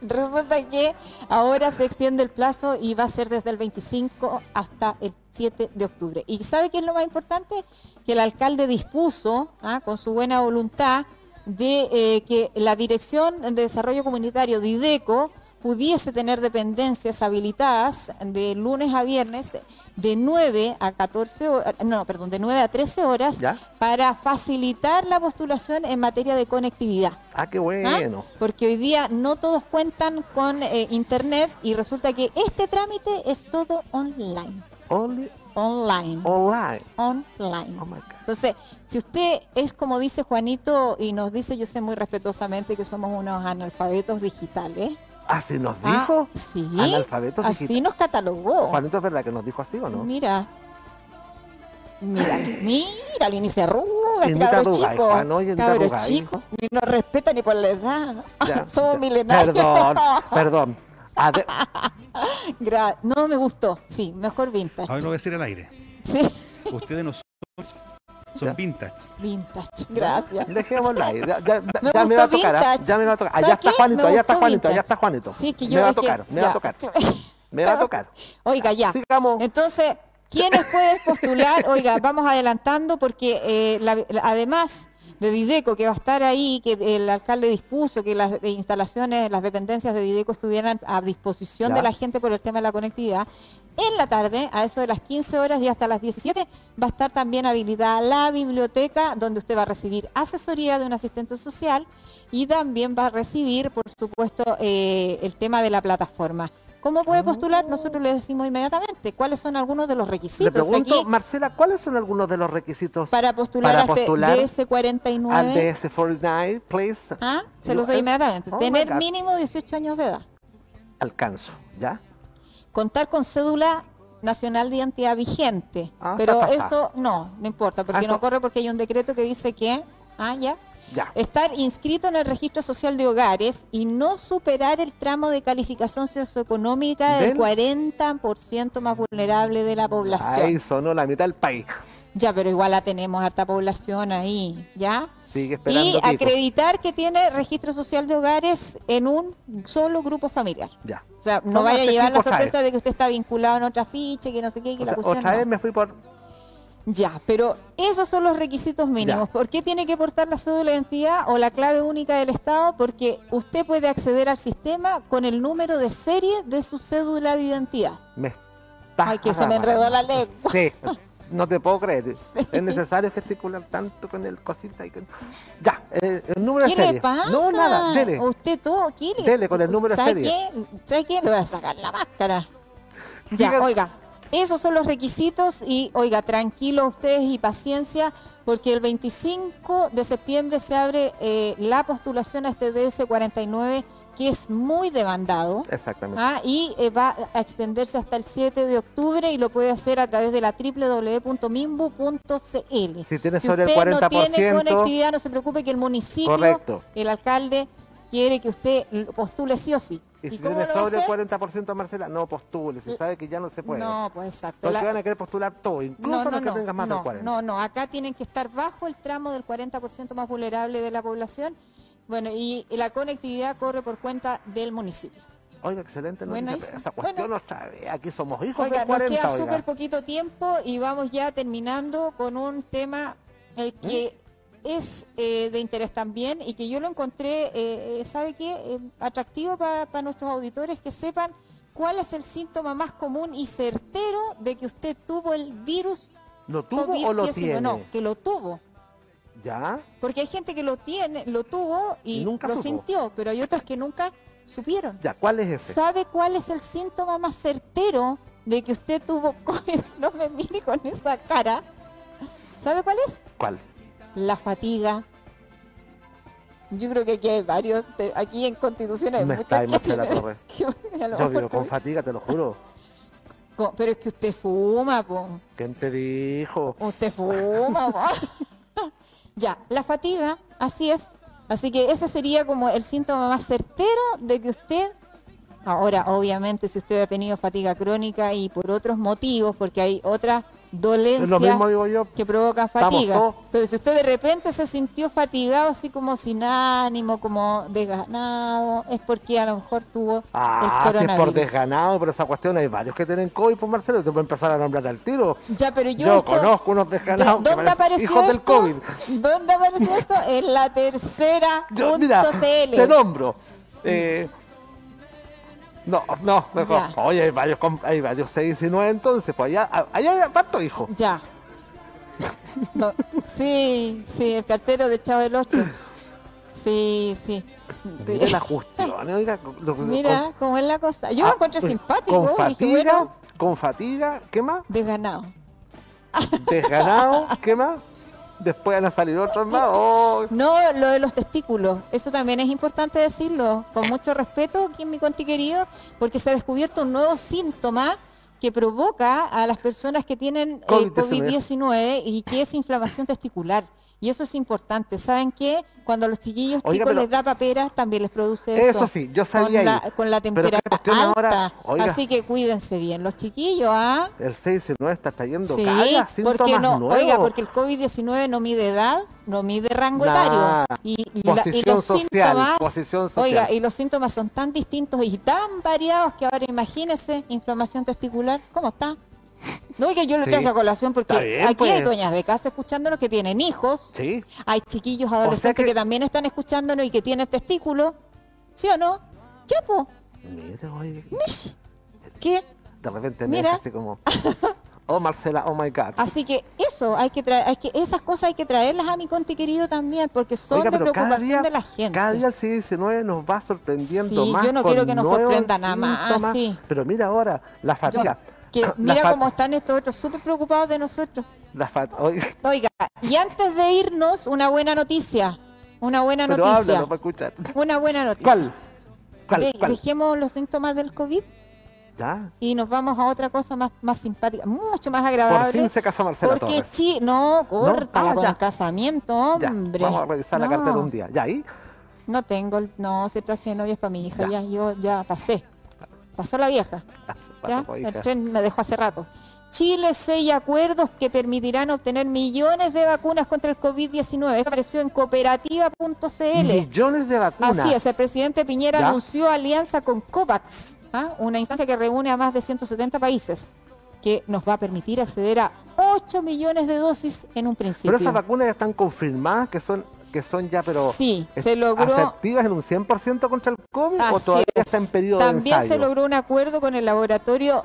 Resulta que ahora se extiende el plazo y va a ser desde el 25 hasta el 7 de octubre. ¿Y sabe qué es lo más importante? Que el alcalde dispuso, ah, con su buena voluntad, de eh, que la Dirección de Desarrollo Comunitario de IDECO pudiese tener dependencias habilitadas de lunes a viernes de 9 a 14 horas, no, perdón, de 9 a 13 horas ¿Ya? para facilitar la postulación en materia de conectividad. Ah, qué ¿Ah? bueno. Porque hoy día no todos cuentan con eh, internet y resulta que este trámite es todo online. Only online. Online. Online. Oh my God. Entonces, si usted es como dice Juanito y nos dice, yo sé muy respetuosamente que somos unos analfabetos digitales. Así nos Ah, dijo. sí. Analfabetos Así digitales. nos catalogó. Juanito, ¿es verdad que nos dijo así o no? Mira. Mira, <sighs> mira, ni se arruga, Y cabro chico. Juan, oye, cabro chico. Ni nos respeta ni por la edad. Ya, <laughs> Somos ya. milenarios. Perdón, perdón. Ade- <laughs> Gra- no me gustó. Sí, mejor vintage. Ahora no voy a decir al aire. Sí, Ustedes no son, son Ya. vintage. vintage. Gracias. Dejémosla ahí. Ya, ya- ya- <laughs> Me ya me va a tocar. ¿ah? Ya me va a tocar. ¿Sabes Allá está? Juanito, Me allá está Juanito, allá está Juanito. Sí, es que me yo va a que- tocar, me va a tocar. <laughs> Me va a tocar. Oiga, ya. Sigamos. Entonces, ¿quiénes pueden postular? Oiga, vamos adelantando porque eh, la- la- además de Dideco, que va a estar ahí, que el alcalde dispuso que las instalaciones, las dependencias de Dideco estuvieran a disposición Ya. de la gente por el tema de la conectividad, en la tarde, a eso de las 15 horas y hasta las 17, va a estar también habilitada la biblioteca donde usted va a recibir asesoría de un asistente social y también va a recibir, por supuesto, eh, el tema de la plataforma. ¿Cómo puede postular? Nosotros le decimos inmediatamente cuáles son algunos de los Le requisitos pregunto, aquí Marcela, ¿cuáles son algunos de los requisitos para postular para a postular DS49. al DS49, please? ¿Ah? Se los doy inmediatamente. Oh Tener mínimo 18 años de edad. Alcanzo, ¿ya? Contar con cédula nacional de identidad vigente. Ah, Pero eso no, no importa, porque Ah, no corre porque hay un decreto que dice que... Ah, ya. Ya. Estar inscrito en el registro social de hogares y no superar el tramo de calificación socioeconómica del Del- 40% más vulnerable de la población. Ahí sonó la mitad del país. Ya, pero igual la tenemos harta población ahí, ¿ya? Sigue esperando. Y acreditar que tiene registro social de hogares en un solo grupo familiar. Ya. O sea, no ¿Cómo vaya a llevar la sabe? sorpresa de que usted está vinculado en otra ficha, que no sé qué, que O la sea, cuestión otra no. vez me fui por. Ya, pero esos son los requisitos mínimos. Ya. ¿Por qué tiene que portar la cédula de identidad o la clave única del Estado? Porque usted puede acceder al sistema con el número de serie de su cédula de identidad. Me está Ay, que se me enredó la lengua. Sí, no te puedo creer. <laughs> Es necesario gesticular tanto con el cosita y con... Ya, eh, el número de ¿Qué serie. le pasa? No, nada, dele. Usted todo quiere. Dele con el número de ¿Sabe serie. Qué? ¿Sabe qué? Le voy a sacar la máscara. Ya, oiga, esos son los requisitos y, oiga, tranquilos ustedes y paciencia, porque el 25 de septiembre se abre eh, la postulación a este DS49, que es muy demandado. Exactamente. Ah, y eh, va a extenderse hasta el 7 de octubre y lo puede hacer a través de la www.mimbu.cl. Si tiene Si sobre el usted no tiene 40%, conectividad, no se preocupe que el municipio, Correcto. el alcalde, quiere que usted postule sí o sí. Y si cómo tiene lo va a sobre el hacer? 40% Marcela, no postule. Si sabe que ya no se puede. No, pues exacto. Porque La- van a querer postular todo, incluso no, no, los que no, tengan más del 40%. no, no, acá tienen que estar bajo el tramo del 40% más vulnerable de la población. Bueno, y la conectividad corre por cuenta del municipio. Oiga, excelente Bueno, noticia. ahí- Esa cuestión bueno. vez. Aquí somos hijos Oiga, del nos 40, queda oiga. súper poquito tiempo y vamos ya terminando con un tema el que es eh, de interés también y que yo lo encontré, eh, eh, ¿sabe qué? Eh, atractivo para nuestros auditores que sepan cuál es el síntoma más común y certero de que usted tuvo el virus ¿Lo tuvo o lo COVID-19. tiene? No, que lo tuvo. ¿Ya? Porque hay gente que lo tiene, lo tuvo y, Y nunca lo supo. sintió, pero hay otros que nunca supieron. ¿Ya? ¿Cuál es ese? ¿Sabe cuál es el síntoma más certero de que usted tuvo <laughs> COVID? No me mire con esa cara. ¿Sabe cuál es? ¿Cuál? La fatiga. Yo creo que aquí hay varios. Aquí en Constitución hay Me muchos está ahí, que Marcela tienen- Torres. <laughs> que a lo Yo vivo con fatiga, te lo juro. con- Pero es que usted fuma, po. ¿Quién te dijo? Usted fuma, po. <laughs> Ya, la fatiga, así es. Así que ese sería como el síntoma más certero de que usted, ahora obviamente si usted ha tenido fatiga crónica y por otros motivos, porque hay otras Es lo dolencias mismo digo yo. que Estamos fatiga, pero si usted de repente se sintió fatigado así como sin ánimo, como desganado, es porque a lo mejor tuvo Ah, el si es por desganado, pero esa cuestión hay varios que tienen COVID, pues Marcelo, te puedo empezar a nombrar al tiro. Ya, pero yo, Yo, esto- conozco unos desganados ¿Dónde apareció hijos del esto? COVID. ¿Dónde apareció esto? En la tercera Yo, mira, te nombro. Eh, no, no. Ya. Oye, hay varios, hay varios 6 y 9 entonces, pues allá, allá hay parto hijo. Ya. No, sí, sí, el cartero de Chavo del Ocho. Sí, sí. sí. Mire la cuestión, oiga. lo- Mira con- cómo es la cosa. Yo ah, lo encontré simpático. Con dije, fatiga, bueno, con fatiga, ¿qué más? desganado. desganado, ¿qué más? Después van a salir otros más. Oh, No, lo de los testículos, eso también es importante decirlo, con mucho respeto aquí en mi conti querido, porque se ha descubierto un nuevo síntoma que provoca a las personas que tienen eh, COVID-19. COVID-19 y que es inflamación testicular. Y eso es importante. ¿Saben qué? Cuando a los chiquillos Oiga, chicos les da paperas, también les produce eso. Eso sí, yo con sabía la, con la Pero qué temperatura alta. ahora, oiga. Así que cuídense bien. Los chiquillos, ¿ah? el 619 está trayendo Sí, síntomas porque no, nuevos. oiga, porque el COVID-19 no mide edad, no mide rango Nah, etario. Y, la- los social, síntomas, posición social. oiga, y los síntomas son tan distintos y tan variados que ahora imagínese inflamación testicular, ¿cómo está? No, oiga, yo lo Sí. traigo a colación porque bien, aquí hay pues. dueñas de casa escuchándonos que tienen hijos, Sí, hay chiquillos adolescentes que- que... también están escuchándonos y que tienen testículos, ¿sí o no? Chapo, mire, oye, mish. ¿Qué? de repente me Mira. así como, oh Marcela, oh my God. Así que eso, hay que traer, hay que, esas cosas hay que traerlas a mi conti querido también, porque son Oiga, de preocupación día, de la gente. cada día el C19 nos va sorprendiendo Sí, más. yo no quiero que nos sorprenda nada más, síntomas. sí. Pero mira ahora, la fatiga. Que La mira cómo están estos otros súper preocupados de nosotros. La fat- oiga, y antes de irnos, una buena noticia. Una buena pero noticia. háblalo para escuchar. Una buena noticia. ¿Cuál? ¿Cuál? De- ¿Cuál? Dejemos los síntomas del COVID Ya. y nos vamos a otra cosa más, más simpática, mucho más Por agradable. fin se casó Marcela porque Torres. no, córtala Ah, con el casamiento, Ya, hombre. vamos a revisar la No. cartera un día. Ya, ahí. No tengo, no, ese traje de novia es para mi hija, Ya. ya, yo ya pasé. Pasó la vieja, Paso, paso, el tren me dejó hace rato. Chile sella acuerdos que permitirán obtener millones de vacunas contra el COVID-19. Esto apareció en cooperativa.cl. Millones de vacunas. Así es, el presidente Piñera Ya. anunció alianza con COVAX, ¿ah? una instancia que reúne a más de 170 países, que nos va a permitir acceder a 8 millones de dosis en un principio. Pero esas vacunas ya están confirmadas que son que son ya, pero Sí, se logró- efectivas en un 100% contra el COVID o todavía es. está en periodo También de se ensayo. logró un acuerdo con el laboratorio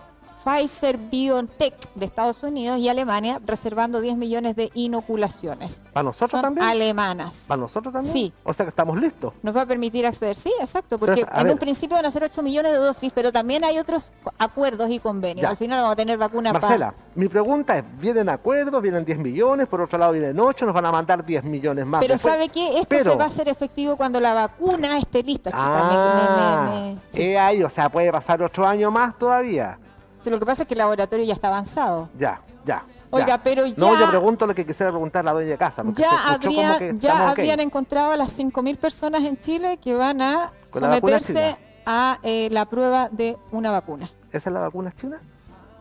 Pfizer BioNTech de Estados Unidos y Alemania, reservando 10 millones de inoculaciones. ¿Para nosotros Son también? alemanas. ¿Para nosotros también? Sí. O sea que estamos listos. Nos va a permitir acceder, sí, exacto, porque en ver. un principio van a ser 8 millones de dosis, pero también hay otros acuerdos y convenios. Ya. Al final vamos a tener vacuna para... Marcela, mi pregunta es, vienen acuerdos, vienen 10 millones, por otro lado vienen 8, nos van a mandar 10 millones más. Pero después. ¿sabe qué? Esto Pero- se va a hacer efectivo cuando la vacuna esté lista. chica. Me- Ah, me- me- me- sí. eh, ahí, o sea, puede pasar otro año más todavía. Lo que pasa es que el laboratorio ya está avanzado. Ya, ya. Oiga, ya. pero No, ya- yo pregunto lo que quisiera preguntar la dueña de casa. porque Ya, habría, que ya estamos ok. habían encontrado a las 5.000 personas en Chile que van a someterse a eh, la prueba de una vacuna. ¿Esa es la vacuna china?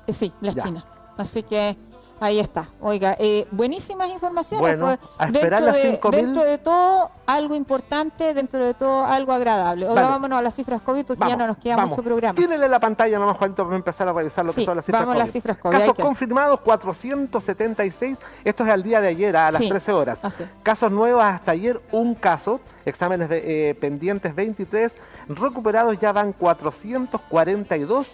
Eh, sí, la Ya. China. Así que ahí está. Oiga, eh, buenísimas informaciones. Bueno, pues, a esperar dentro, las de, 5.000. dentro de todo, algo importante, dentro de todo, algo agradable. Oiga, Vale. vámonos a las cifras COVID porque ya no nos queda vamos. mucho programa. Tírele la pantalla nomás, Juanito, para empezar a revisar lo que son las cifras vamos a COVID. las cifras COVID, Casos que- confirmados, 476. Esto es al día de ayer, a las Sí, 13 horas. así. Casos nuevos hasta ayer, un caso. Exámenes eh, pendientes, 23. Recuperados ya van 442.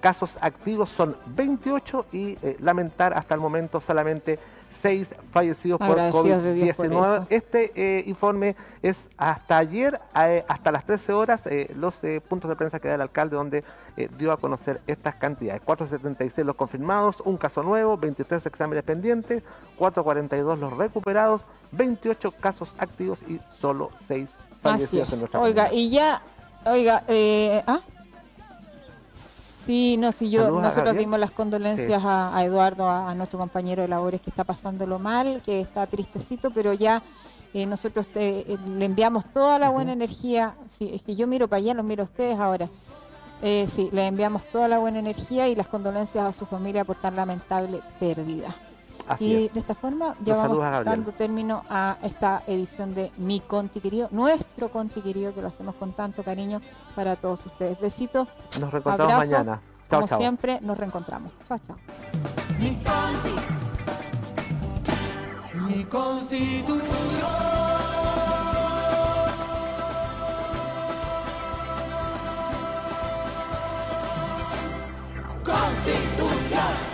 Casos activos son 28 y eh, lamentar hasta el momento solamente 6 fallecidos por Agradecidos de Dios por COVID-19. eso. Este eh, informe es hasta ayer, eh, hasta las 13 horas, los puntos de prensa que da el alcalde donde dio a conocer estas cantidades. 476 los confirmados, un caso nuevo, 23 exámenes pendientes, 442 los recuperados, 28 casos activos y solo 6 Así fallecidos en es. nuestra Oiga, comunidad. y ya, oiga, ¿ah? Sí, no, sí, yo, Saludos nosotros dimos las condolencias a, a Eduardo, a, a nuestro compañero de labores que está pasándolo mal, que está tristecito, pero ya eh, nosotros te- eh, le enviamos toda la buena energía. Sí, es que yo miro para allá, los miro a ustedes ahora. Eh, sí, le enviamos toda la buena energía y las condolencias a su familia por tan lamentable pérdida. Así y es. de esta forma ya Los vamos a dando término a esta edición de Mi Conti Querido, nuestro Conti Querido, que lo hacemos con tanto cariño para todos ustedes. Besitos, Nos reencontramos abrazo. mañana. Chao, como chao. siempre, nos reencontramos. Chao, chao. Mi conti, mi constitución. Constitución.